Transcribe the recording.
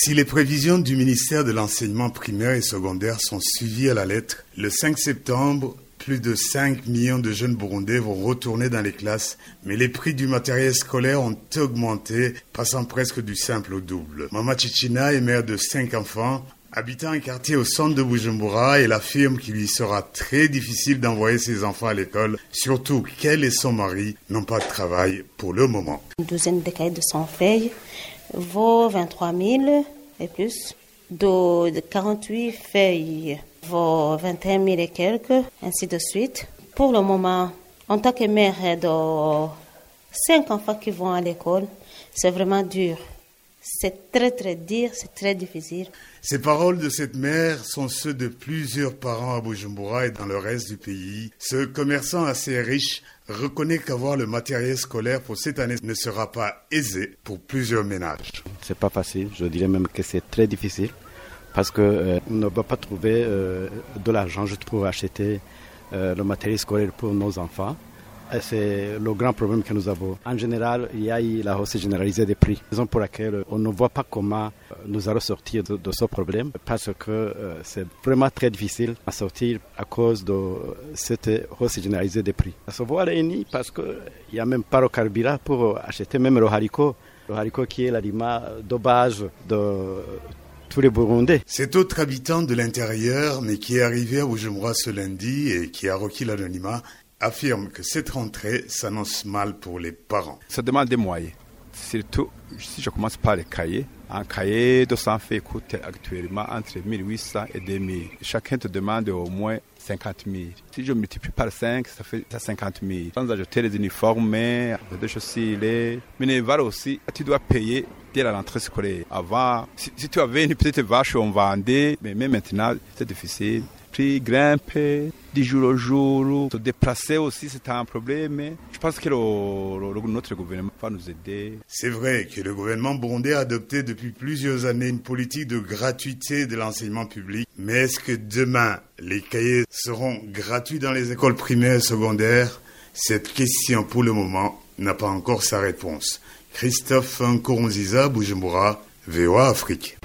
Si les prévisions du ministère de l'enseignement primaire et secondaire sont suivies à la lettre, le 5 septembre, plus de 5 millions de jeunes Burundais vont retourner dans les classes, mais les prix du matériel scolaire ont augmenté, passant presque du simple au double. Mama Chichina est mère de 5 enfants. Habitant un quartier au centre de Bujumbura, elle affirme qu'il lui sera très difficile d'envoyer ses enfants à l'école, surtout qu'elle et son mari n'ont pas de travail pour le moment. Une douzaine de cahiers de 100 feuilles vaut 23 000 et plus. De, de 48 feuilles vaut 21 000 et quelques, ainsi de suite. Pour le moment, en tant que mère de 5 enfants qui vont à l'école, c'est vraiment dur. C'est très très dur, c'est très difficile. Ces paroles de cette mère sont ceux de plusieurs parents à Bujumbura et dans le reste du pays. Ce commerçant assez riche reconnaît qu'avoir le matériel scolaire pour cette année ne sera pas aisé pour plusieurs ménages. C'est pas facile, je dirais même que c'est très difficile parce qu'on euh, ne va pas trouver euh, de l'argent juste pour acheter euh, le matériel scolaire pour nos enfants. C'est le grand problème que nous avons. En général, il y a eu la hausse généralisée des prix, raison pour laquelle on ne voit pas comment nous allons sortir de, ce problème, parce que euh, c'est vraiment très difficile à sortir à cause de cette hausse généralisée des prix. Ça se voit parce qu'il n'y a même pas le carburant pour acheter même le haricot. Le haricot qui est l'aliment de base de tous les Burundais. Cet autre habitant de l'intérieur, mais qui est arrivé à Bujumbura ce lundi et qui a requis l'anonymat, affirme que cette rentrée s'annonce mal pour les parents. Ça demande des moyens. Surtout, si je commence par les cahiers, un cahier de 100 fait coûte actuellement entre 1800 et 2000. Chacun te demande au moins 50 000. Si je multiplie par 5, ça fait 50 000. Sans ajouter les uniformes, les chaussures, minévales aussi, tu dois payer dès la rentrée scolaire. Avant, si, si tu avais une petite vache, on vendait, mais même maintenant, c'est difficile grimper du jour au jour. Se déplacer aussi, c'est un problème. Je pense que notre gouvernement va nous aider. C'est vrai que le gouvernement burundais a adopté depuis plusieurs années une politique de gratuité de l'enseignement public. Mais est-ce que demain, les cahiers seront gratuits dans les écoles primaires et secondaires? Cette question, pour le moment, n'a pas encore sa réponse. Christophe Nkoronziza, Bujumbura, VOA Afrique.